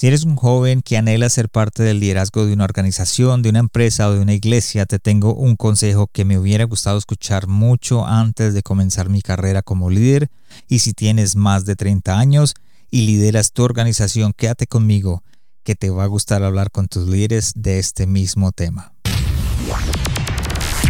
Si eres un joven que anhela ser parte del liderazgo de una organización, de una empresa o de una iglesia, te tengo un consejo que me hubiera gustado escuchar mucho antes de comenzar mi carrera como líder. Y si tienes más de 30 años y lideras tu organización, quédate conmigo, que te va a gustar hablar con tus líderes de este mismo tema.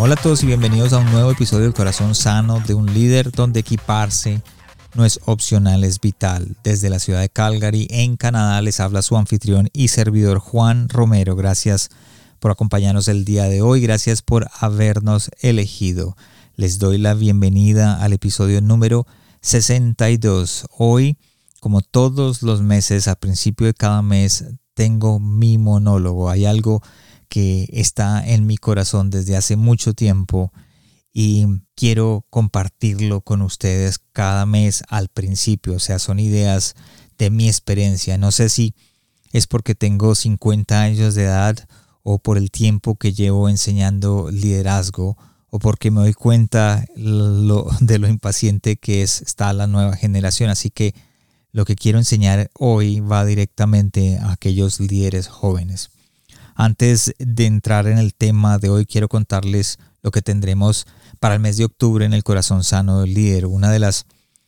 Hola a todos y bienvenidos a un nuevo episodio del Corazón Sano de un líder donde equiparse no es opcional, es vital. Desde la ciudad de Calgary, en Canadá, les habla su anfitrión y servidor Juan Romero. Gracias por acompañarnos el día de hoy, gracias por habernos elegido. Les doy la bienvenida al episodio número 62. Hoy, como todos los meses, a principio de cada mes, tengo mi monólogo. Hay algo que está en mi corazón desde hace mucho tiempo y quiero compartirlo con ustedes cada mes al principio. O sea, son ideas de mi experiencia. No sé si es porque tengo 50 años de edad o por el tiempo que llevo enseñando liderazgo o porque me doy cuenta de lo impaciente que es, está la nueva generación. Así que lo que quiero enseñar hoy va directamente a aquellos líderes jóvenes. Antes de entrar en el tema de hoy, quiero contarles lo que tendremos para el mes de octubre en el Corazón Sano del Líder. Una de las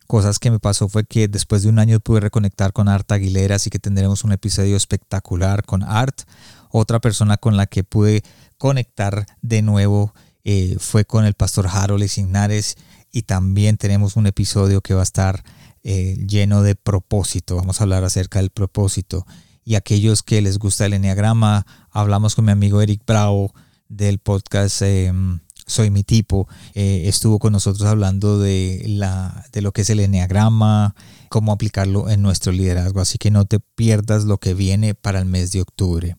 cosas que me pasó fue que después de un año pude reconectar con Art Aguilera, así que tendremos un episodio espectacular con Art. Otra persona con la que pude conectar de nuevo eh, fue con el pastor Harold Signares y también tenemos un episodio que va a estar eh, lleno de propósito. Vamos a hablar acerca del propósito y aquellos que les gusta el enneagrama, hablamos con mi amigo Eric Bravo del podcast em, Soy mi tipo. Eh, estuvo con nosotros hablando de, la, de lo que es el enneagrama, cómo aplicarlo en nuestro liderazgo. Así que no te pierdas lo que viene para el mes de octubre.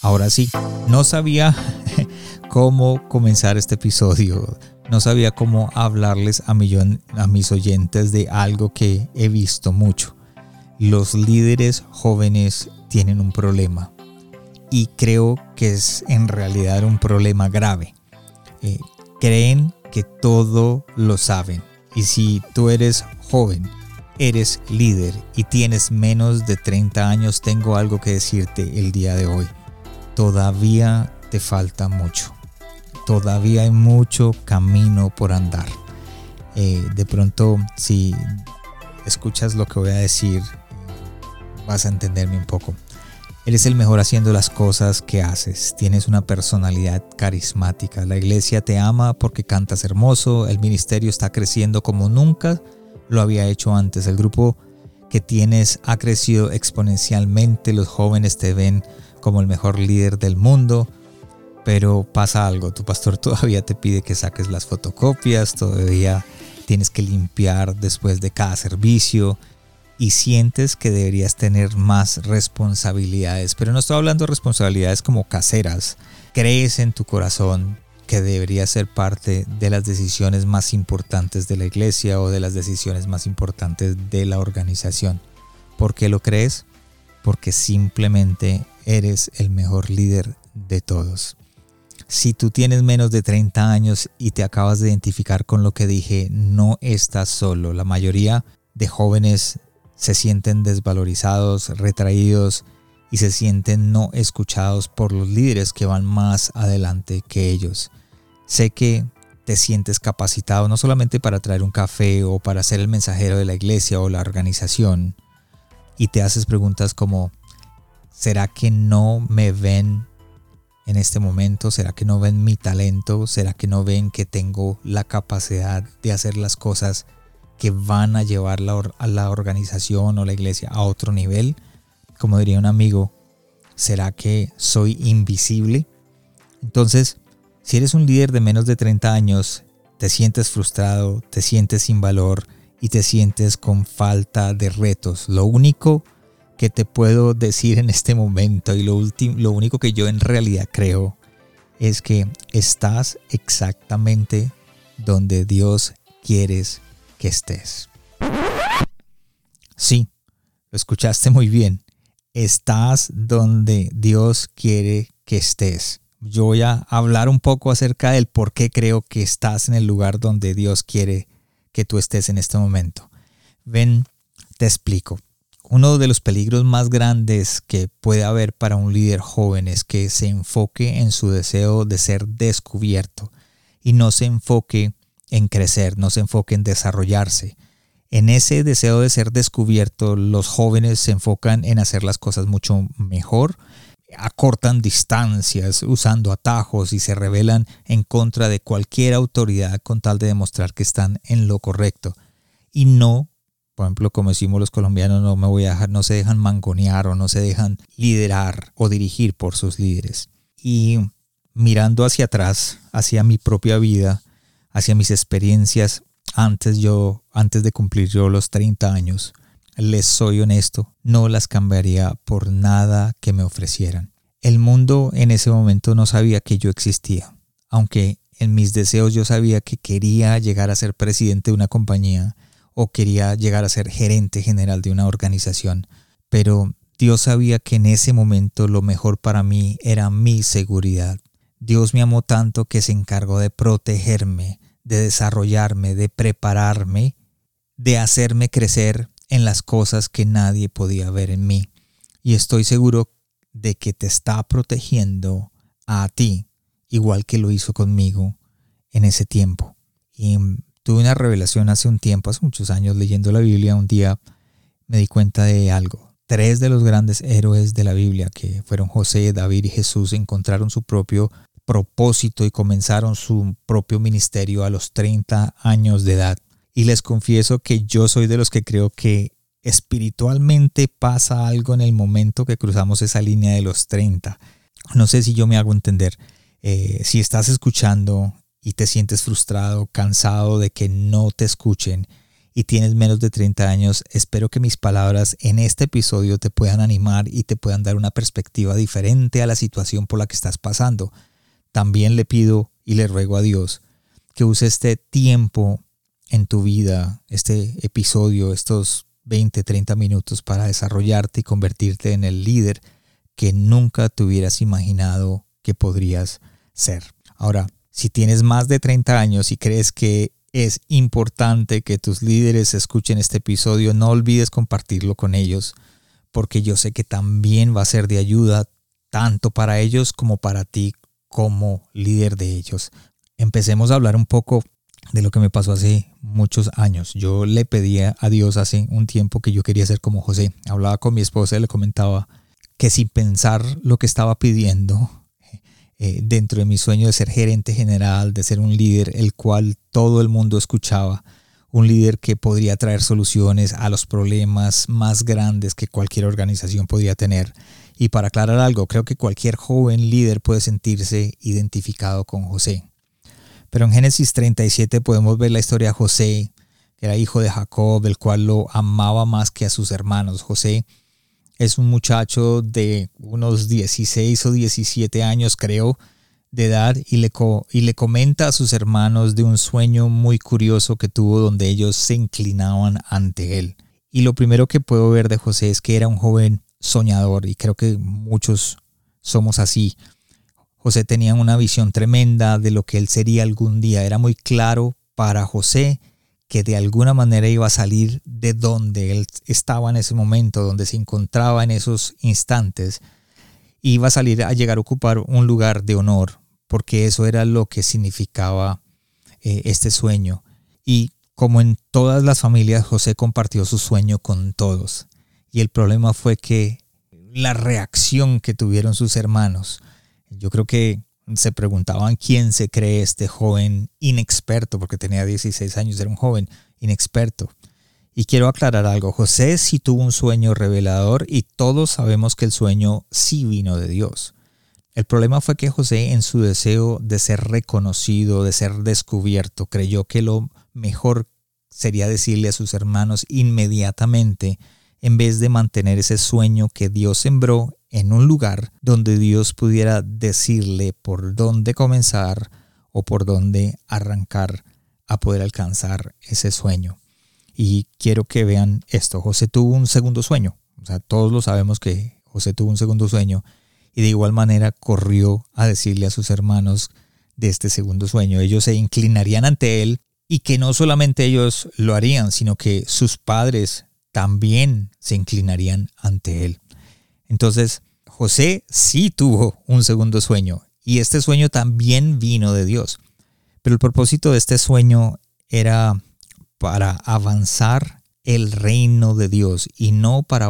Ahora sí, no sabía cómo comenzar este episodio. No sabía cómo hablarles a, millón, a mis oyentes de algo que he visto mucho. Los líderes jóvenes tienen un problema y creo que es en realidad un problema grave. Eh, creen que todo lo saben y si tú eres joven, eres líder y tienes menos de 30 años, tengo algo que decirte el día de hoy. Todavía te falta mucho. Todavía hay mucho camino por andar. Eh, de pronto, si escuchas lo que voy a decir, vas a entenderme un poco. Eres el mejor haciendo las cosas que haces. Tienes una personalidad carismática. La iglesia te ama porque cantas hermoso. El ministerio está creciendo como nunca lo había hecho antes. El grupo que tienes ha crecido exponencialmente. Los jóvenes te ven como el mejor líder del mundo. Pero pasa algo. Tu pastor todavía te pide que saques las fotocopias. Todavía tienes que limpiar después de cada servicio y sientes que deberías tener más responsabilidades. Pero no estoy hablando de responsabilidades como caseras. Crees en tu corazón que debería ser parte de las decisiones más importantes de la iglesia o de las decisiones más importantes de la organización. ¿Por qué lo crees? Porque simplemente eres el mejor líder de todos. Si tú tienes menos de 30 años y te acabas de identificar con lo que dije, no estás solo. La mayoría de jóvenes se sienten desvalorizados, retraídos y se sienten no escuchados por los líderes que van más adelante que ellos. Sé que te sientes capacitado no solamente para traer un café o para ser el mensajero de la iglesia o la organización y te haces preguntas como ¿será que no me ven en este momento? ¿Será que no ven mi talento? ¿Será que no ven que tengo la capacidad de hacer las cosas que van a llevar a la organización o la iglesia a otro nivel. Como diría un amigo, ¿será que soy invisible? Entonces, si eres un líder de menos de 30 años, te sientes frustrado, te sientes sin valor y te sientes con falta de retos. Lo único que te puedo decir en este momento y lo, lo único que yo en realidad creo es que estás exactamente donde Dios quieres estés. Sí, lo escuchaste muy bien. Estás donde Dios quiere que estés. Yo voy a hablar un poco acerca del por qué creo que estás en el lugar donde Dios quiere que tú estés en este momento. Ven, te explico. Uno de los peligros más grandes que puede haber para un líder joven es que se enfoque en su deseo de ser descubierto y no se enfoque en crecer, no se enfoque en desarrollarse. En ese deseo de ser descubierto, los jóvenes se enfocan en hacer las cosas mucho mejor, acortan distancias usando atajos y se rebelan en contra de cualquier autoridad con tal de demostrar que están en lo correcto. Y no, por ejemplo, como decimos los colombianos, no me voy a dejar, no se dejan mangonear o no se dejan liderar o dirigir por sus líderes. Y mirando hacia atrás, hacia mi propia vida, hacia mis experiencias, antes yo, antes de cumplir yo los 30 años, les soy honesto, no las cambiaría por nada que me ofrecieran. El mundo en ese momento no sabía que yo existía, aunque en mis deseos yo sabía que quería llegar a ser presidente de una compañía o quería llegar a ser gerente general de una organización, pero Dios sabía que en ese momento lo mejor para mí era mi seguridad. Dios me amó tanto que se encargó de protegerme, de desarrollarme, de prepararme, de hacerme crecer en las cosas que nadie podía ver en mí. Y estoy seguro de que te está protegiendo a ti, igual que lo hizo conmigo en ese tiempo. Y tuve una revelación hace un tiempo, hace muchos años, leyendo la Biblia, un día me di cuenta de algo. Tres de los grandes héroes de la Biblia, que fueron José, David y Jesús, encontraron su propio propósito y comenzaron su propio ministerio a los 30 años de edad. Y les confieso que yo soy de los que creo que espiritualmente pasa algo en el momento que cruzamos esa línea de los 30. No sé si yo me hago entender. Eh, si estás escuchando y te sientes frustrado, cansado de que no te escuchen y tienes menos de 30 años, espero que mis palabras en este episodio te puedan animar y te puedan dar una perspectiva diferente a la situación por la que estás pasando también le pido y le ruego a Dios que use este tiempo en tu vida, este episodio, estos 20, 30 minutos para desarrollarte y convertirte en el líder que nunca te hubieras imaginado que podrías ser. Ahora, si tienes más de 30 años y crees que es importante que tus líderes escuchen este episodio, no olvides compartirlo con ellos, porque yo sé que también va a ser de ayuda tanto para ellos como para ti como líder de ellos. Empecemos a hablar un poco de lo que me pasó hace muchos años. Yo le pedía a Dios hace un tiempo que yo quería ser como José. Hablaba con mi esposa y le comentaba que sin pensar lo que estaba pidiendo, eh, dentro de mi sueño de ser gerente general, de ser un líder el cual todo el mundo escuchaba, un líder que podría traer soluciones a los problemas más grandes que cualquier organización podía tener, y para aclarar algo, creo que cualquier joven líder puede sentirse identificado con José. Pero en Génesis 37 podemos ver la historia de José, que era hijo de Jacob, el cual lo amaba más que a sus hermanos. José es un muchacho de unos 16 o 17 años, creo, de edad, y le, y le comenta a sus hermanos de un sueño muy curioso que tuvo donde ellos se inclinaban ante él. Y lo primero que puedo ver de José es que era un joven soñador y creo que muchos somos así. José tenía una visión tremenda de lo que él sería algún día. Era muy claro para José que de alguna manera iba a salir de donde él estaba en ese momento, donde se encontraba en esos instantes. Iba a salir a llegar a ocupar un lugar de honor, porque eso era lo que significaba eh, este sueño. Y como en todas las familias, José compartió su sueño con todos. Y el problema fue que la reacción que tuvieron sus hermanos, yo creo que se preguntaban quién se cree este joven inexperto, porque tenía 16 años, era un joven inexperto. Y quiero aclarar algo, José sí tuvo un sueño revelador y todos sabemos que el sueño sí vino de Dios. El problema fue que José en su deseo de ser reconocido, de ser descubierto, creyó que lo mejor sería decirle a sus hermanos inmediatamente en vez de mantener ese sueño que Dios sembró en un lugar donde Dios pudiera decirle por dónde comenzar o por dónde arrancar a poder alcanzar ese sueño. Y quiero que vean esto. José tuvo un segundo sueño. Todos lo sabemos que José tuvo un segundo sueño y de igual manera corrió a decirle a sus hermanos de este segundo sueño. Ellos se inclinarían ante él y que no solamente ellos lo harían, sino que sus padres también se inclinarían ante él. Entonces, José sí tuvo un segundo sueño y este sueño también vino de Dios. Pero el propósito de este sueño era para avanzar el reino de Dios y no para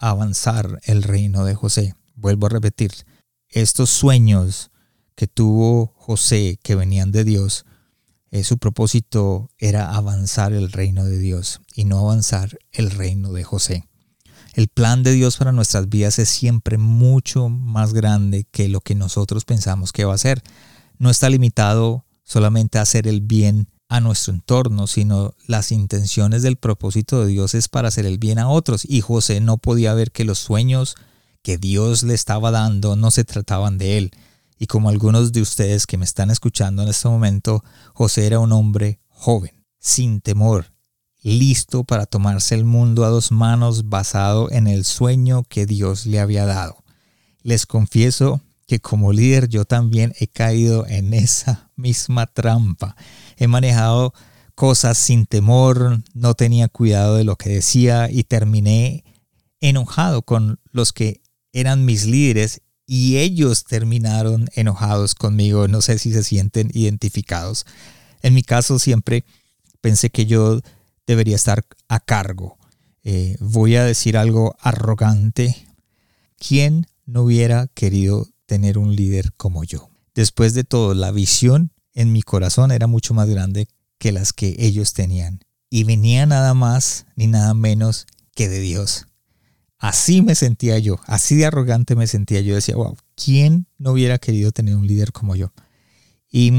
avanzar el reino de José. Vuelvo a repetir, estos sueños que tuvo José que venían de Dios, eh, su propósito era avanzar el reino de Dios y no avanzar el reino de José. El plan de Dios para nuestras vidas es siempre mucho más grande que lo que nosotros pensamos que va a ser. No está limitado solamente a hacer el bien a nuestro entorno, sino las intenciones del propósito de Dios es para hacer el bien a otros. Y José no podía ver que los sueños que Dios le estaba dando no se trataban de él. Y como algunos de ustedes que me están escuchando en este momento, José era un hombre joven, sin temor, listo para tomarse el mundo a dos manos basado en el sueño que Dios le había dado. Les confieso que como líder yo también he caído en esa misma trampa. He manejado cosas sin temor, no tenía cuidado de lo que decía y terminé enojado con los que eran mis líderes y ellos terminaron enojados conmigo. No sé si se sienten identificados. En mi caso siempre pensé que yo debería estar a cargo. Eh, voy a decir algo arrogante. ¿Quién no hubiera querido tener un líder como yo? Después de todo, la visión en mi corazón era mucho más grande que las que ellos tenían. Y venía nada más ni nada menos que de Dios. Así me sentía yo, así de arrogante me sentía yo. Decía, wow, ¿quién no hubiera querido tener un líder como yo? Y,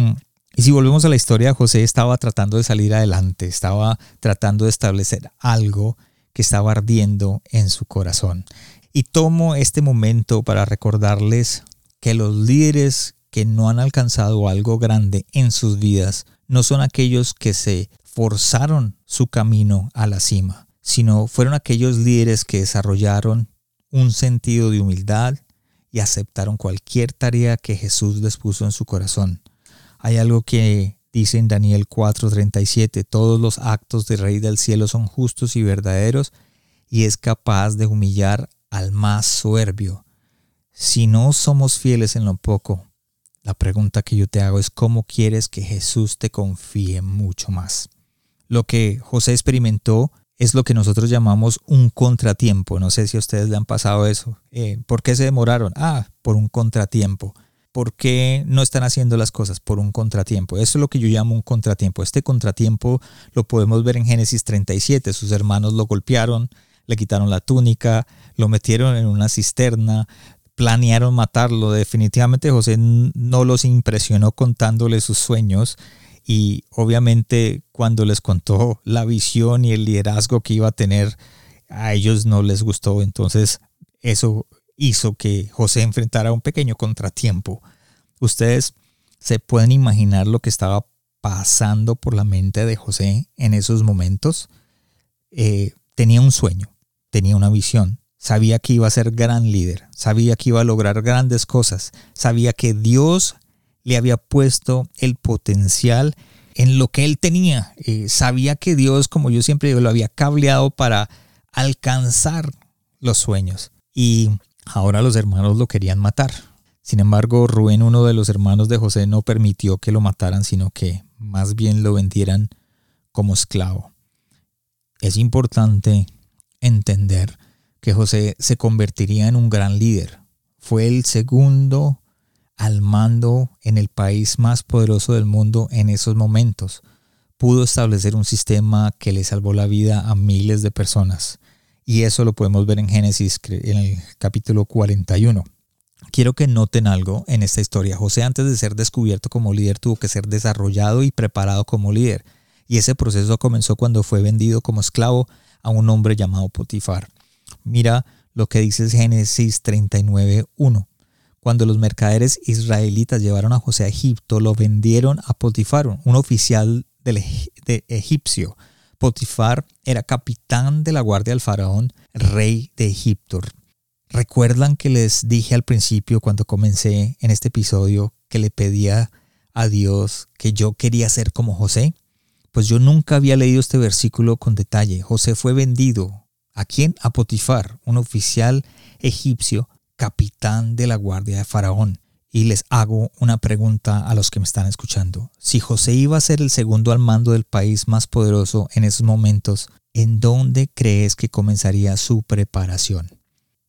y si volvemos a la historia, José estaba tratando de salir adelante, estaba tratando de establecer algo que estaba ardiendo en su corazón. Y tomo este momento para recordarles que los líderes que no han alcanzado algo grande en sus vidas no son aquellos que se forzaron su camino a la cima sino fueron aquellos líderes que desarrollaron un sentido de humildad y aceptaron cualquier tarea que Jesús les puso en su corazón. Hay algo que dice en Daniel 4:37, todos los actos del Rey del Cielo son justos y verdaderos y es capaz de humillar al más soberbio. Si no somos fieles en lo poco, la pregunta que yo te hago es cómo quieres que Jesús te confíe mucho más. Lo que José experimentó es lo que nosotros llamamos un contratiempo. No sé si a ustedes le han pasado eso. Eh, ¿Por qué se demoraron? Ah, por un contratiempo. ¿Por qué no están haciendo las cosas? Por un contratiempo. Eso es lo que yo llamo un contratiempo. Este contratiempo lo podemos ver en Génesis 37. Sus hermanos lo golpearon, le quitaron la túnica, lo metieron en una cisterna, planearon matarlo. Definitivamente José no los impresionó contándole sus sueños y obviamente cuando les contó la visión y el liderazgo que iba a tener, a ellos no les gustó. Entonces eso hizo que José enfrentara un pequeño contratiempo. Ustedes se pueden imaginar lo que estaba pasando por la mente de José en esos momentos. Eh, tenía un sueño, tenía una visión, sabía que iba a ser gran líder, sabía que iba a lograr grandes cosas, sabía que Dios le había puesto el potencial en lo que él tenía. Eh, sabía que Dios, como yo siempre digo, lo había cableado para alcanzar los sueños. Y ahora los hermanos lo querían matar. Sin embargo, Rubén, uno de los hermanos de José, no permitió que lo mataran, sino que más bien lo vendieran como esclavo. Es importante entender que José se convertiría en un gran líder. Fue el segundo al mando en el país más poderoso del mundo en esos momentos. Pudo establecer un sistema que le salvó la vida a miles de personas. Y eso lo podemos ver en Génesis, en el capítulo 41. Quiero que noten algo en esta historia. José antes de ser descubierto como líder tuvo que ser desarrollado y preparado como líder. Y ese proceso comenzó cuando fue vendido como esclavo a un hombre llamado Potifar. Mira lo que dice Génesis 39.1. Cuando los mercaderes israelitas llevaron a José a Egipto, lo vendieron a Potifar, un oficial de egipcio. Potifar era capitán de la guardia del faraón, rey de Egipto. ¿Recuerdan que les dije al principio cuando comencé en este episodio que le pedía a Dios que yo quería ser como José? Pues yo nunca había leído este versículo con detalle. José fue vendido. ¿A quién? A Potifar, un oficial egipcio, capitán de la guardia de Faraón. Y les hago una pregunta a los que me están escuchando. Si José iba a ser el segundo al mando del país más poderoso en esos momentos, ¿en dónde crees que comenzaría su preparación?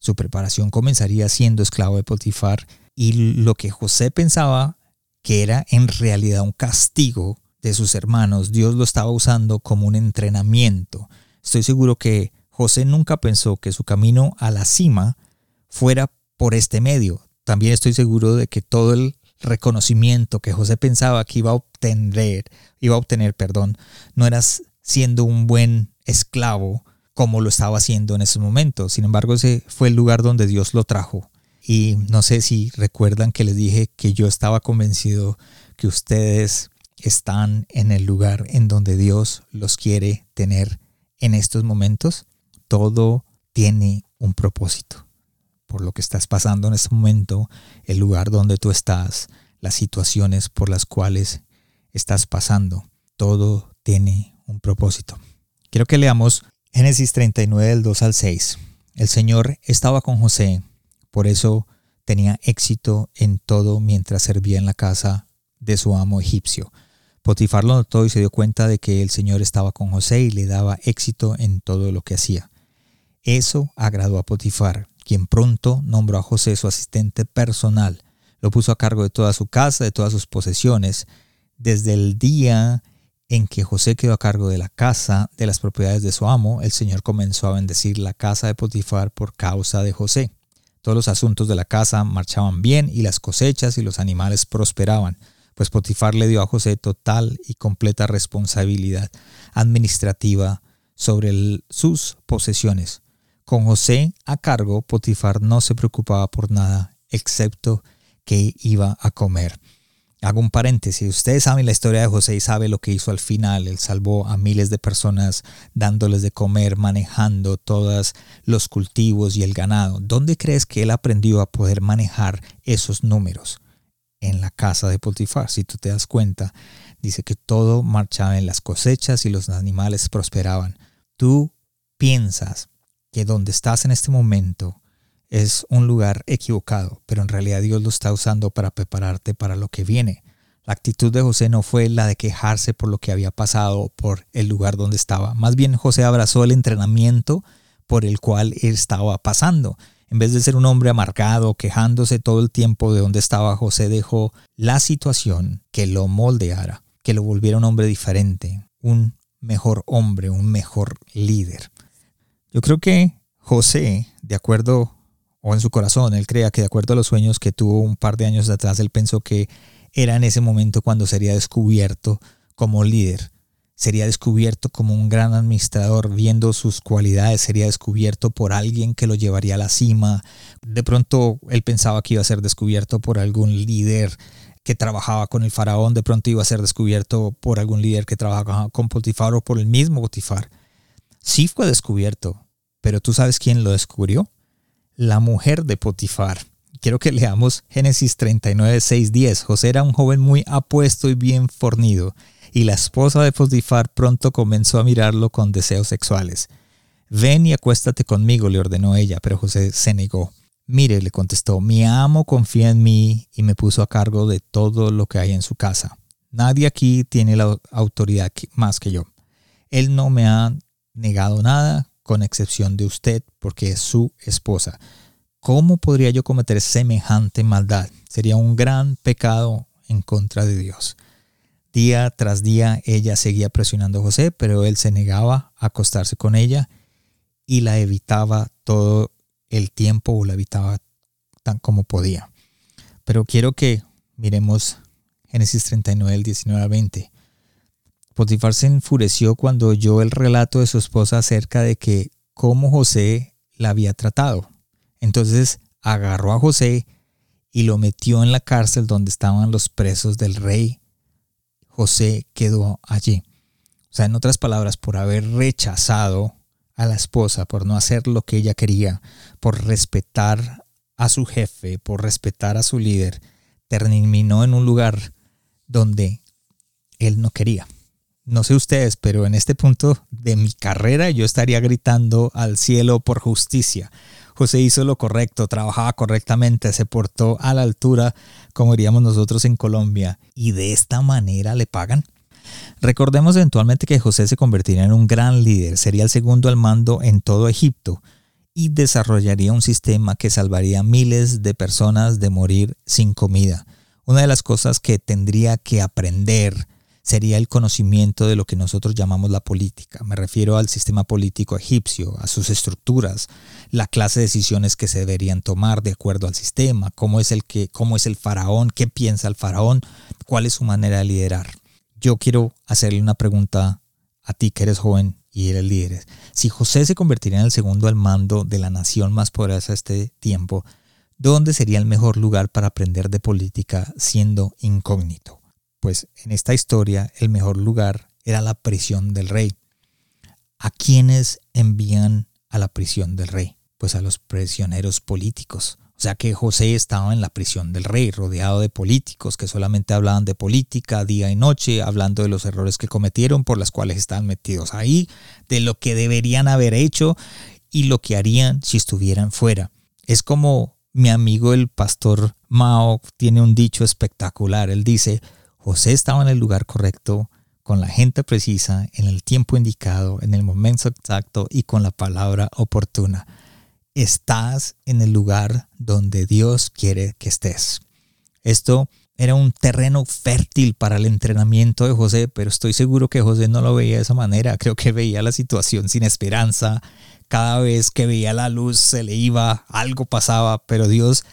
Su preparación comenzaría siendo esclavo de Potifar y lo que José pensaba que era en realidad un castigo de sus hermanos, Dios lo estaba usando como un entrenamiento. Estoy seguro que José nunca pensó que su camino a la cima fuera por este medio. También estoy seguro de que todo el reconocimiento que José pensaba que iba a obtener, iba a obtener, perdón, no era siendo un buen esclavo como lo estaba haciendo en ese momento. Sin embargo, ese fue el lugar donde Dios lo trajo. Y no sé si recuerdan que les dije que yo estaba convencido que ustedes están en el lugar en donde Dios los quiere tener en estos momentos. Todo tiene un propósito. Por lo que estás pasando en este momento, el lugar donde tú estás, las situaciones por las cuales estás pasando, todo tiene un propósito. Quiero que leamos Génesis 39 del 2 al 6. El Señor estaba con José, por eso tenía éxito en todo mientras servía en la casa de su amo egipcio. Potifar lo notó y se dio cuenta de que el Señor estaba con José y le daba éxito en todo lo que hacía. Eso agradó a Potifar, quien pronto nombró a José su asistente personal. Lo puso a cargo de toda su casa, de todas sus posesiones. Desde el día en que José quedó a cargo de la casa, de las propiedades de su amo, el Señor comenzó a bendecir la casa de Potifar por causa de José. Todos los asuntos de la casa marchaban bien y las cosechas y los animales prosperaban, pues Potifar le dio a José total y completa responsabilidad administrativa sobre sus posesiones. Con José a cargo, Potifar no se preocupaba por nada excepto que iba a comer. Hago un paréntesis. Ustedes saben la historia de José y saben lo que hizo al final. Él salvó a miles de personas dándoles de comer, manejando todos los cultivos y el ganado. ¿Dónde crees que él aprendió a poder manejar esos números? En la casa de Potifar. Si tú te das cuenta, dice que todo marchaba en las cosechas y los animales prosperaban. Tú piensas que donde estás en este momento es un lugar equivocado, pero en realidad Dios lo está usando para prepararte para lo que viene. La actitud de José no fue la de quejarse por lo que había pasado, por el lugar donde estaba. Más bien José abrazó el entrenamiento por el cual él estaba pasando. En vez de ser un hombre amargado, quejándose todo el tiempo de donde estaba, José dejó la situación que lo moldeara, que lo volviera un hombre diferente, un mejor hombre, un mejor líder. Yo creo que José, de acuerdo o en su corazón, él crea que de acuerdo a los sueños que tuvo un par de años atrás, él pensó que era en ese momento cuando sería descubierto como líder, sería descubierto como un gran administrador, viendo sus cualidades, sería descubierto por alguien que lo llevaría a la cima. De pronto él pensaba que iba a ser descubierto por algún líder que trabajaba con el faraón, de pronto iba a ser descubierto por algún líder que trabajaba con Potifar o por el mismo Potifar. Sí fue descubierto, pero ¿tú sabes quién lo descubrió? la mujer de Potifar. Quiero que leamos Génesis 39, 6, 10. José era un joven muy apuesto y bien fornido, y la esposa de Potifar pronto comenzó a mirarlo con deseos sexuales. Ven y acuéstate conmigo, le ordenó ella, pero José se negó. Mire, le contestó, mi amo confía en mí y me puso a cargo de todo lo que hay en su casa. Nadie aquí tiene la autoridad más que yo. Él no me ha negado nada, con excepción de usted, porque es su esposa. ¿Cómo podría yo cometer semejante maldad? Sería un gran pecado en contra de Dios. Día tras día ella seguía presionando a José, pero él se negaba a acostarse con ella y la evitaba todo el tiempo o la evitaba tan como podía. Pero quiero que miremos Génesis 39, el 19 al 20. Potifar se enfureció cuando oyó el relato de su esposa acerca de que cómo José la había tratado. Entonces agarró a José y lo metió en la cárcel donde estaban los presos del rey. José quedó allí. O sea, en otras palabras, por haber rechazado a la esposa, por no hacer lo que ella quería, por respetar a su jefe, por respetar a su líder, terminó en un lugar donde él no quería. No sé ustedes, pero en este punto de mi carrera yo estaría gritando al cielo por justicia. José hizo lo correcto, trabajaba correctamente, se portó a la altura, como diríamos nosotros en Colombia, y de esta manera le pagan. Recordemos eventualmente que José se convertiría en un gran líder, sería el segundo al mando en todo Egipto y desarrollaría un sistema que salvaría a miles de personas de morir sin comida. Una de las cosas que tendría que aprender sería el conocimiento de lo que nosotros llamamos la política. Me refiero al sistema político egipcio, a sus estructuras, la clase de decisiones que se deberían tomar de acuerdo al sistema, cómo es el que cómo es el faraón, qué piensa el faraón, cuál es su manera de liderar. Yo quiero hacerle una pregunta a ti que eres joven y eres líder. Si José se convertiría en el segundo al mando de la nación más poderosa de este tiempo, ¿dónde sería el mejor lugar para aprender de política siendo incógnito? Pues en esta historia el mejor lugar era la prisión del rey. ¿A quiénes envían a la prisión del rey? Pues a los prisioneros políticos. O sea que José estaba en la prisión del rey, rodeado de políticos que solamente hablaban de política día y noche, hablando de los errores que cometieron por las cuales estaban metidos ahí, de lo que deberían haber hecho y lo que harían si estuvieran fuera. Es como mi amigo el pastor Mao tiene un dicho espectacular. Él dice, José estaba en el lugar correcto, con la gente precisa, en el tiempo indicado, en el momento exacto y con la palabra oportuna. Estás en el lugar donde Dios quiere que estés. Esto era un terreno fértil para el entrenamiento de José, pero estoy seguro que José no lo veía de esa manera. Creo que veía la situación sin esperanza. Cada vez que veía la luz se le iba, algo pasaba, pero Dios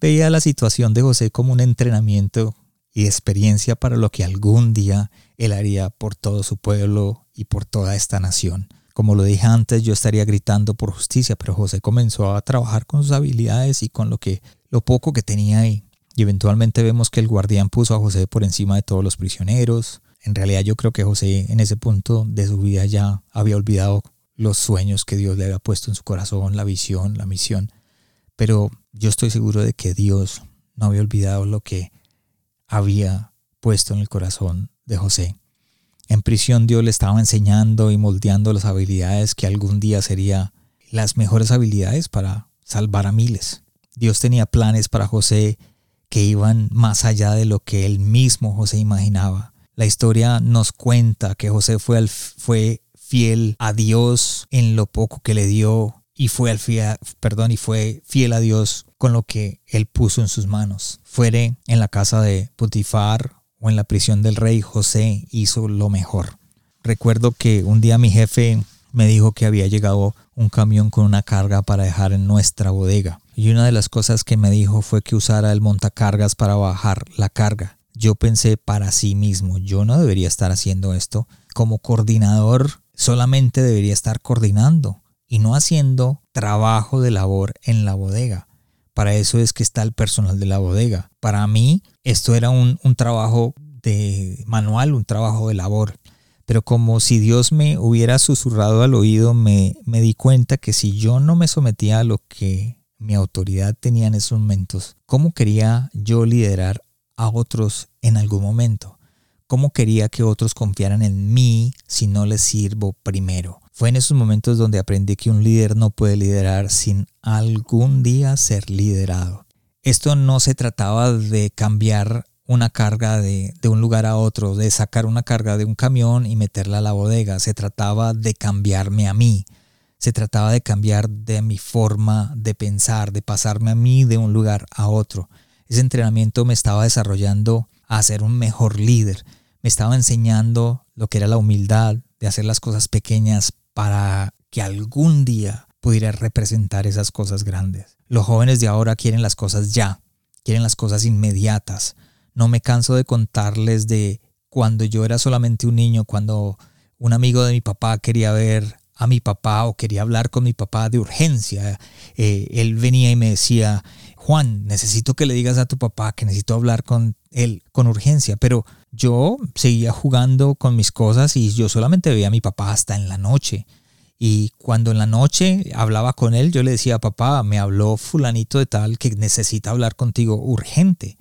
veía la situación de José como un entrenamiento y experiencia para lo que algún día Él haría por todo su pueblo y por toda esta nación. Como lo dije antes, yo estaría gritando por justicia, pero José comenzó a trabajar con sus habilidades y con lo que lo poco que tenía ahí. Y eventualmente vemos que el guardián puso a José por encima de todos los prisioneros. En realidad yo creo que José en ese punto de su vida ya había olvidado los sueños que Dios le había puesto en su corazón, la visión, la misión. Pero yo estoy seguro de que Dios no había olvidado lo que había puesto en el corazón de José. En prisión Dios le estaba enseñando y moldeando las habilidades que algún día serían las mejores habilidades para salvar a miles. Dios tenía planes para José que iban más allá de lo que él mismo José imaginaba. La historia nos cuenta que José fue, fue fiel a Dios en lo poco que le dio y fue al fiel, perdón, y fue fiel a Dios con lo que él puso en sus manos. Fuere en la casa de Putifar o en la prisión del rey, José hizo lo mejor. Recuerdo que un día mi jefe me dijo que había llegado un camión con una carga para dejar en nuestra bodega. Y una de las cosas que me dijo fue que usara el montacargas para bajar la carga. Yo pensé para sí mismo, yo no debería estar haciendo esto. Como coordinador, solamente debería estar coordinando y no haciendo trabajo de labor en la bodega. Para eso es que está el personal de la bodega. Para mí esto era un, trabajo de manual, un trabajo de labor. Pero como si Dios me hubiera susurrado al oído, me, me di cuenta que si yo no me sometía a lo que mi autoridad tenía en esos momentos, ¿cómo quería yo liderar a otros en algún momento? ¿Cómo quería que otros confiaran en mí si no les sirvo primero? Fue en esos momentos donde aprendí que un líder no puede liderar sin algún día ser liderado. Esto no se trataba de cambiar una carga de, un lugar a otro, de sacar una carga de un camión y meterla a la bodega. Se trataba de cambiarme a mí. Se trataba de cambiar de mi forma de pensar, de pasarme a mí de un lugar a otro. Ese entrenamiento me estaba desarrollando a ser un mejor líder. Me estaba enseñando lo que era la humildad, de hacer las cosas pequeñas para que algún día pudiera representar esas cosas grandes. Los jóvenes de ahora quieren las cosas ya, quieren las cosas inmediatas. No me canso de contarles de cuando yo era solamente un niño, cuando un amigo de mi papá quería ver a mi papá o quería hablar con mi papá de urgencia, eh, él venía y me decía, Juan, necesito que le digas a tu papá que necesito hablar con él con urgencia, pero yo seguía jugando con mis cosas y yo solamente veía a mi papá hasta en la noche. Y cuando en la noche hablaba con él, yo le decía, papá, me habló fulanito de tal que necesita hablar contigo urgente.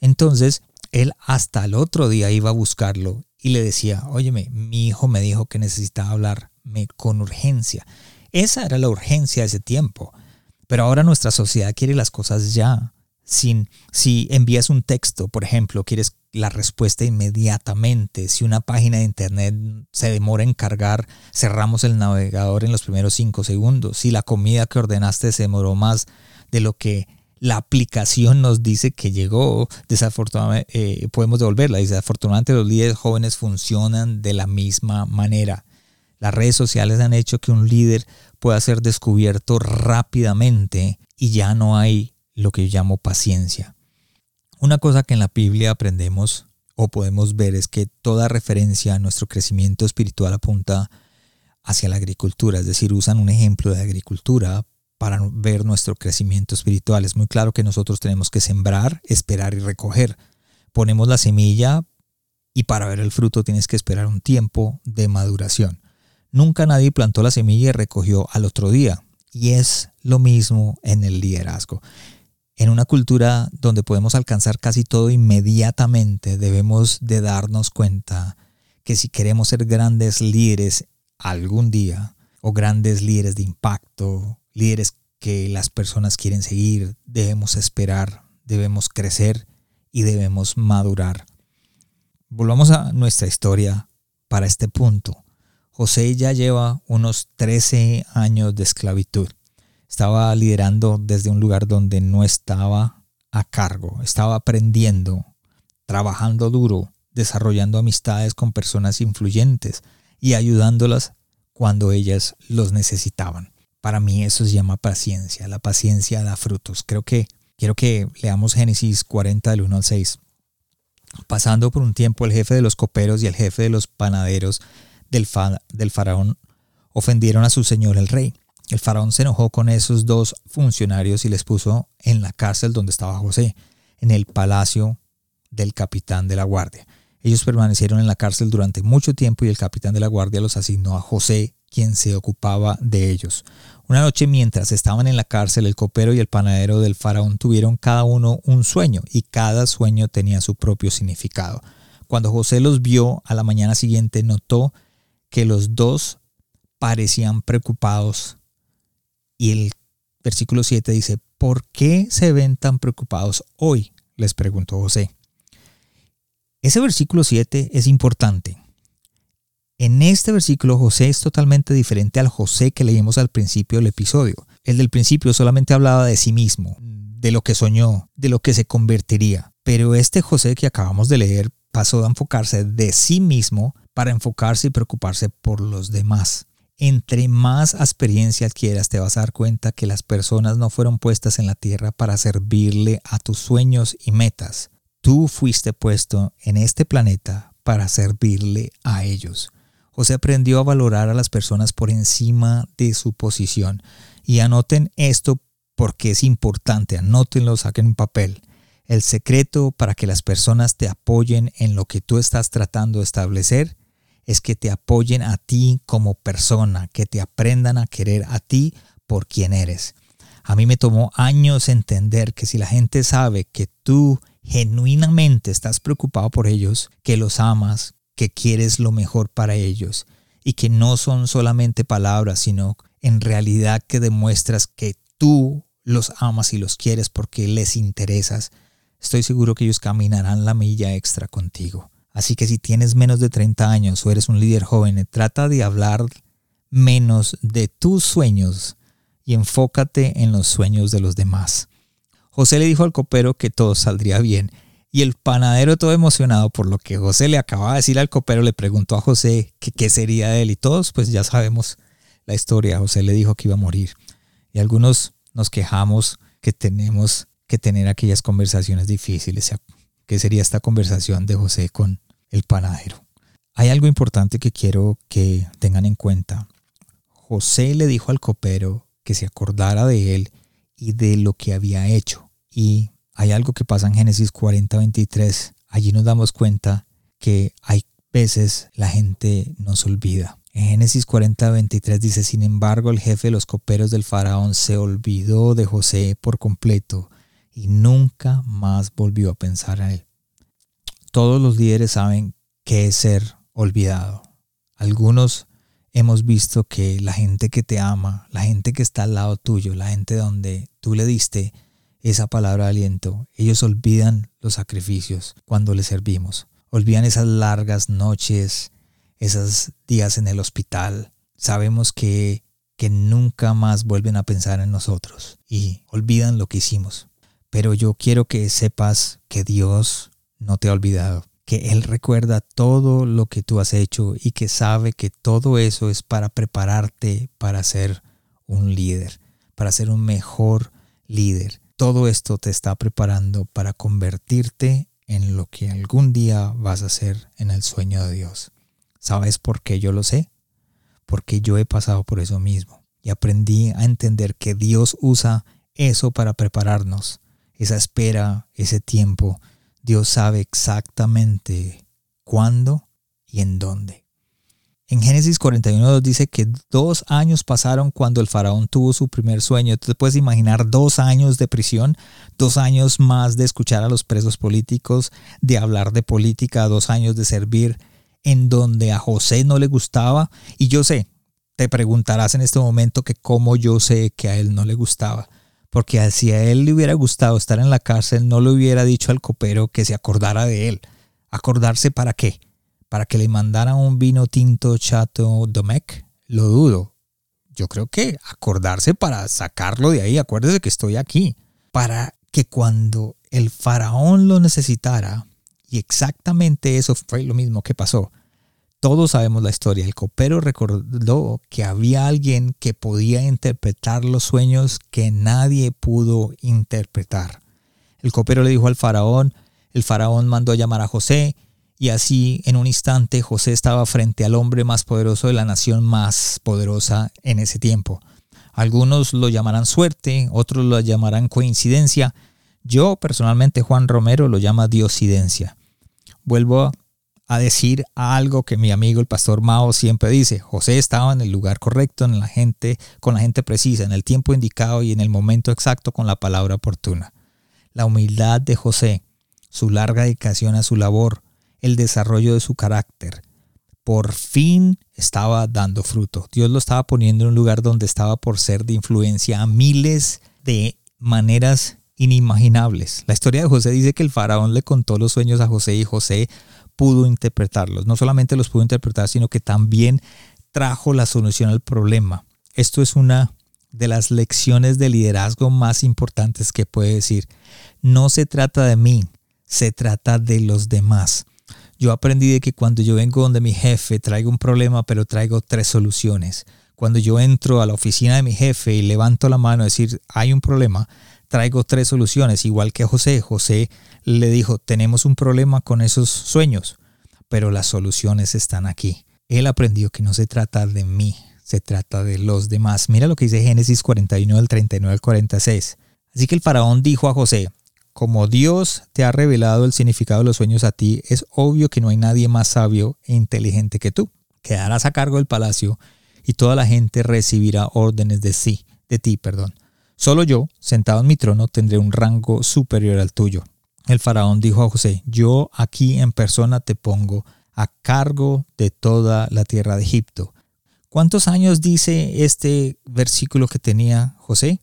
Entonces, él hasta el otro día iba a buscarlo y le decía, óyeme, mi hijo me dijo que necesitaba hablarme con urgencia. Esa era la urgencia de ese tiempo. Pero ahora nuestra sociedad quiere las cosas ya. Si envías un texto, por ejemplo, quieres la respuesta inmediatamente. Si una página de internet se demora en cargar, cerramos el navegador en los primeros cinco segundos. Si la comida que ordenaste se demoró más de lo que la aplicación nos dice que llegó, desafortunadamente eh, podemos devolverla. Desafortunadamente los líderes jóvenes funcionan de la misma manera. Las redes sociales han hecho que un líder pueda ser descubierto rápidamente y ya no hay lo que yo llamo paciencia. Una cosa que en la Biblia aprendemos o podemos ver es que toda referencia a nuestro crecimiento espiritual apunta hacia la agricultura, es decir, usan un ejemplo de agricultura para ver nuestro crecimiento espiritual. Es muy claro que nosotros tenemos que sembrar, esperar y recoger. Ponemos la semilla y para ver el fruto tienes que esperar un tiempo de maduración. Nunca nadie plantó la semilla y recogió al otro día. Y es lo mismo en el liderazgo. En una cultura donde podemos alcanzar casi todo inmediatamente, debemos de darnos cuenta que si queremos ser grandes líderes algún día, o grandes líderes de impacto, líderes que las personas quieren seguir, debemos esperar, debemos crecer y debemos madurar. Volvamos a nuestra historia para este punto. José ya lleva unos 13 años de esclavitud. Estaba liderando desde un lugar donde no estaba a cargo, estaba aprendiendo, trabajando duro, desarrollando amistades con personas influyentes y ayudándolas cuando ellas los necesitaban. Para mí eso se llama paciencia. La paciencia da frutos. Creo que quiero que leamos Génesis 40 del 1 al 6. Pasando por un tiempo el jefe de los coperos y el jefe de los panaderos del, del faraón ofendieron a su señor el rey. El faraón se enojó con esos dos funcionarios y les puso en la cárcel donde estaba José, en el palacio del capitán de la guardia. Ellos permanecieron en la cárcel durante mucho tiempo y el capitán de la guardia los asignó a José, quien se ocupaba de ellos. Una noche mientras estaban en la cárcel, el copero y el panadero del faraón tuvieron cada uno un sueño y cada sueño tenía su propio significado. Cuando José los vio a la mañana siguiente, notó que los dos parecían preocupados y el versículo 7 dice, ¿por qué se ven tan preocupados hoy? les preguntó José. Ese versículo 7 es importante en este versículo José es totalmente diferente al José que leímos al principio del episodio. El del principio solamente hablaba de sí mismo, de lo que soñó, de lo que se convertiría. Pero este José que acabamos de leer pasó de enfocarse de sí mismo para enfocarse y preocuparse por los demás. Entre más experiencia adquieras te vas a dar cuenta que las personas no fueron puestas en la tierra para servirle a tus sueños y metas. Tú fuiste puesto en este planeta para servirle a ellos. José aprendió a valorar a las personas por encima de su posición. Y anoten esto porque es importante, anótenlo, saquen un papel. El secreto para que las personas te apoyen en lo que tú estás tratando de establecer es que te apoyen a ti como persona, que te aprendan a querer a ti por quien eres. A mí me tomó años entender que si la gente sabe que tú genuinamente estás preocupado por ellos, que los amas, que quieres lo mejor para ellos y que no son solamente palabras, sino en realidad que demuestras que tú los amas y los quieres porque les interesas, estoy seguro que ellos caminarán la milla extra contigo. Así que si tienes menos de 30 años o eres un líder joven, trata de hablar menos de tus sueños y enfócate en los sueños de los demás. José le dijo al copero que todo saldría bien y el panadero todo emocionado por lo que José le acababa de decir al copero le preguntó a José qué sería de él y todos pues ya sabemos la historia. José le dijo que iba a morir. Y algunos nos quejamos que tenemos que tener aquellas conversaciones difíciles. ¿Qué sería esta conversación de José con el panadero? Hay algo importante que quiero que tengan en cuenta. José le dijo al copero que se acordara de él y de lo que había hecho. Y hay algo que pasa en Génesis 40, 23. Allí nos damos cuenta que hay veces la gente nos olvida. En Génesis 40, 23 dice, sin embargo, el jefe de los coperos del faraón se olvidó de José por completo y nunca más volvió a pensar en él. Todos los líderes saben qué es ser olvidado. Algunos hemos visto que la gente que te ama, la gente que está al lado tuyo, la gente donde tú le diste esa palabra de aliento, ellos olvidan los sacrificios cuando les servimos. Olvidan esas largas noches, esos días en el hospital. Sabemos que, que nunca más vuelven a pensar en nosotros y olvidan lo que hicimos. Pero yo quiero que sepas que Dios no te ha olvidado que Él recuerda todo lo que tú has hecho y que sabe que todo eso es para prepararte para ser un líder, para ser un mejor líder. Todo esto te está preparando para convertirte en lo que algún día vas a ser en el sueño de Dios. ¿Sabes por qué yo lo sé? Porque yo he pasado por eso mismo y aprendí a entender que Dios usa eso para prepararnos, esa espera, ese tiempo, Dios sabe exactamente cuándo y en dónde. En Génesis 41 dice que dos años pasaron cuando el faraón tuvo su primer sueño. Te puedes imaginar dos años de prisión, dos años más de escuchar a los presos políticos, de hablar de política, dos años de servir en donde a José no le gustaba. Y yo sé, te preguntarás en este momento que cómo yo sé que a él no le gustaba porque si a él le hubiera gustado estar en la cárcel, no le hubiera dicho al copero que se acordara de él. ¿Acordarse para qué? ¿Para que le mandara un vino tinto chato Domecq? Lo dudo. Yo creo que acordarse para sacarlo de ahí, acuérdese que estoy aquí, para que cuando el faraón lo necesitara, y exactamente eso fue lo mismo que pasó, todos sabemos la historia. El copero recordó que había alguien que podía interpretar los sueños que nadie pudo interpretar. El copero le dijo al faraón, el faraón mandó a llamar a José, y así en un instante José estaba frente al hombre más poderoso de la nación más poderosa en ese tiempo. Algunos lo llamarán suerte, otros lo llamarán coincidencia. Yo personalmente, Juan Romero, lo llama diosidencia. Vuelvo a a decir algo que mi amigo el pastor Mao siempre dice. José estaba en el lugar correcto, en la gente, con la gente precisa, en el tiempo indicado y en el momento exacto con la palabra oportuna. La humildad de José, su larga dedicación a su labor, el desarrollo de su carácter, por fin estaba dando fruto. Dios lo estaba poniendo en un lugar donde estaba por ser de influencia a miles de maneras inimaginables. La historia de José dice que el faraón le contó los sueños a José y José pudo interpretarlos. No solamente los pudo interpretar, sino que también trajo la solución al problema. Esto es una de las lecciones de liderazgo más importantes que puede decir. No se trata de mí, se trata de los demás. Yo aprendí de que cuando yo vengo donde mi jefe traigo un problema, pero traigo tres soluciones. Cuando yo entro a la oficina de mi jefe y levanto la mano a decir, hay un problema, traigo tres soluciones, igual que José. José le dijo, tenemos un problema con esos sueños, pero las soluciones están aquí. Él aprendió que no se trata de mí, se trata de los demás. Mira lo que dice Génesis 41 del 39 al 46. Así que el faraón dijo a José, como Dios te ha revelado el significado de los sueños a ti, es obvio que no hay nadie más sabio e inteligente que tú. Quedarás a cargo del palacio y toda la gente recibirá órdenes de sí, de ti, perdón. Solo yo, sentado en mi trono, tendré un rango superior al tuyo. El faraón dijo a José, yo aquí en persona te pongo a cargo de toda la tierra de Egipto. ¿Cuántos años dice este versículo que tenía José?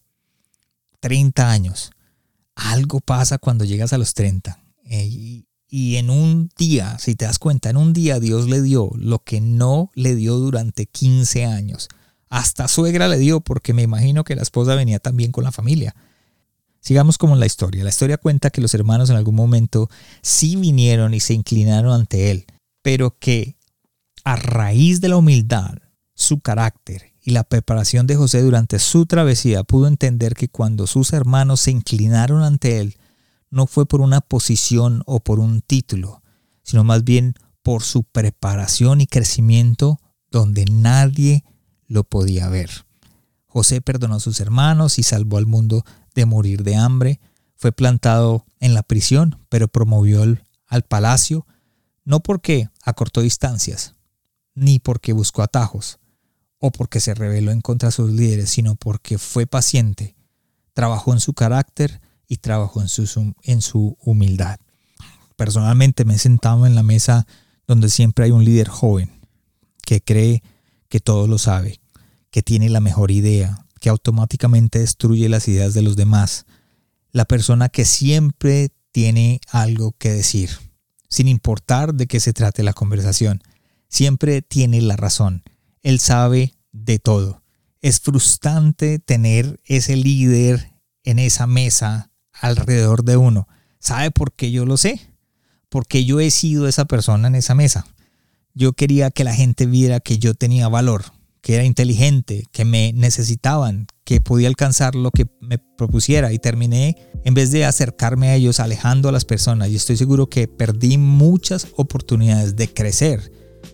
30 años. Algo pasa cuando llegas a los 30. Eh, y en un día, si te das cuenta, en un día Dios le dio lo que no le dio durante 15 años. Hasta suegra le dio porque me imagino que la esposa venía también con la familia. Sigamos como en la historia. La historia cuenta que los hermanos en algún momento sí vinieron y se inclinaron ante él, pero que a raíz de la humildad, su carácter y la preparación de José durante su travesía, pudo entender que cuando sus hermanos se inclinaron ante él, no fue por una posición o por un título, sino más bien por su preparación y crecimiento donde nadie lo podía ver. José perdonó a sus hermanos y salvó al mundo de morir de hambre. Fue plantado en la prisión, pero promovió al palacio, no porque acortó distancias, ni porque buscó atajos, o porque se rebeló en contra de sus líderes, sino porque fue paciente, trabajó en su carácter y trabajó en su, en su humildad. Personalmente me he sentado en la mesa donde siempre hay un líder joven que cree que todo lo sabe, que tiene la mejor idea, que automáticamente destruye las ideas de los demás, la persona que siempre tiene algo que decir, sin importar de qué se trate la conversación, siempre tiene la razón, él sabe de todo. Es frustrante tener ese líder en esa mesa alrededor de uno. ¿Sabe por qué yo lo sé? Porque yo he sido esa persona en esa mesa. Yo quería que la gente viera que yo tenía valor, que era inteligente, que me necesitaban, que podía alcanzar lo que me propusiera y terminé en vez de acercarme a ellos alejando a las personas y estoy seguro que perdí muchas oportunidades de crecer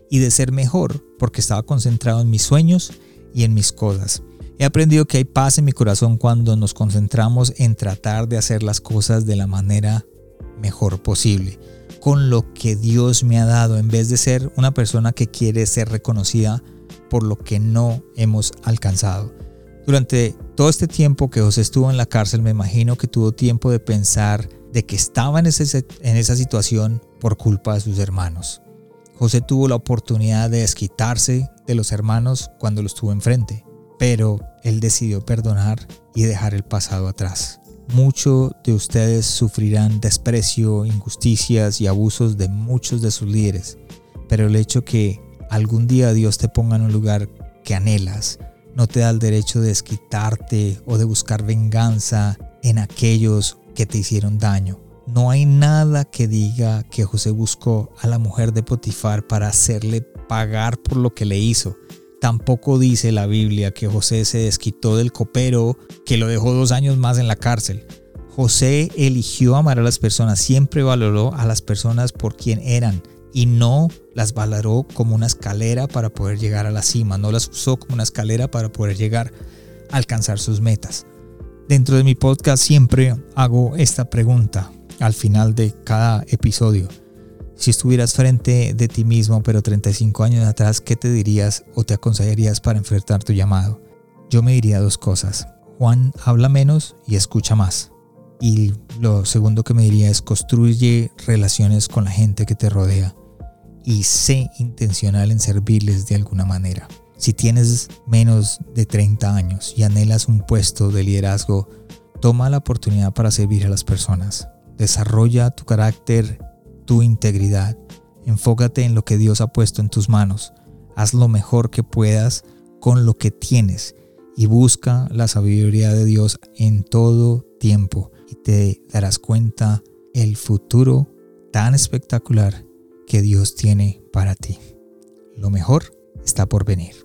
y de ser mejor porque estaba concentrado en mis sueños y en mis cosas. He aprendido que hay paz en mi corazón cuando nos concentramos en tratar de hacer las cosas de la manera mejor posible, con lo que Dios me ha dado, en vez de ser una persona que quiere ser reconocida por lo que no hemos alcanzado. Durante todo este tiempo que José estuvo en la cárcel, me imagino que tuvo tiempo de pensar de que estaba en, en esa situación por culpa de sus hermanos. José tuvo la oportunidad de desquitarse de los hermanos cuando los tuvo enfrente, pero él decidió perdonar y dejar el pasado atrás. Muchos de ustedes sufrirán desprecio, injusticias y abusos de muchos de sus líderes, pero el hecho que algún día Dios te ponga en un lugar que anhelas, no te da el derecho de desquitarte o de buscar venganza en aquellos que te hicieron daño. No hay nada que diga que José buscó a la mujer de Potifar para hacerle pagar por lo que le hizo. Tampoco dice la Biblia que José se desquitó del copero que lo dejó dos años más en la cárcel. José eligió amar a las personas, siempre valoró a las personas por quien eran y no las valoró como una escalera para poder llegar a la cima, no las usó como una escalera para poder llegar a alcanzar sus metas. Dentro de mi podcast siempre hago esta pregunta al final de cada episodio. Si estuvieras frente de ti mismo pero 35 años atrás, ¿qué te dirías o te aconsejarías para enfrentar tu llamado? Yo me diría dos cosas. Juan habla menos y escucha más. Y lo segundo que me diría es construye relaciones con la gente que te rodea y sé intencional en servirles de alguna manera. Si tienes menos de 30 años y anhelas un puesto de liderazgo, toma la oportunidad para servir a las personas. Desarrolla tu carácter, tu integridad. Enfócate en lo que Dios ha puesto en tus manos. Haz lo mejor que puedas con lo que tienes y busca la sabiduría de Dios en todo tiempo y te darás cuenta el futuro tan espectacular que Dios tiene para ti. Lo mejor está por venir.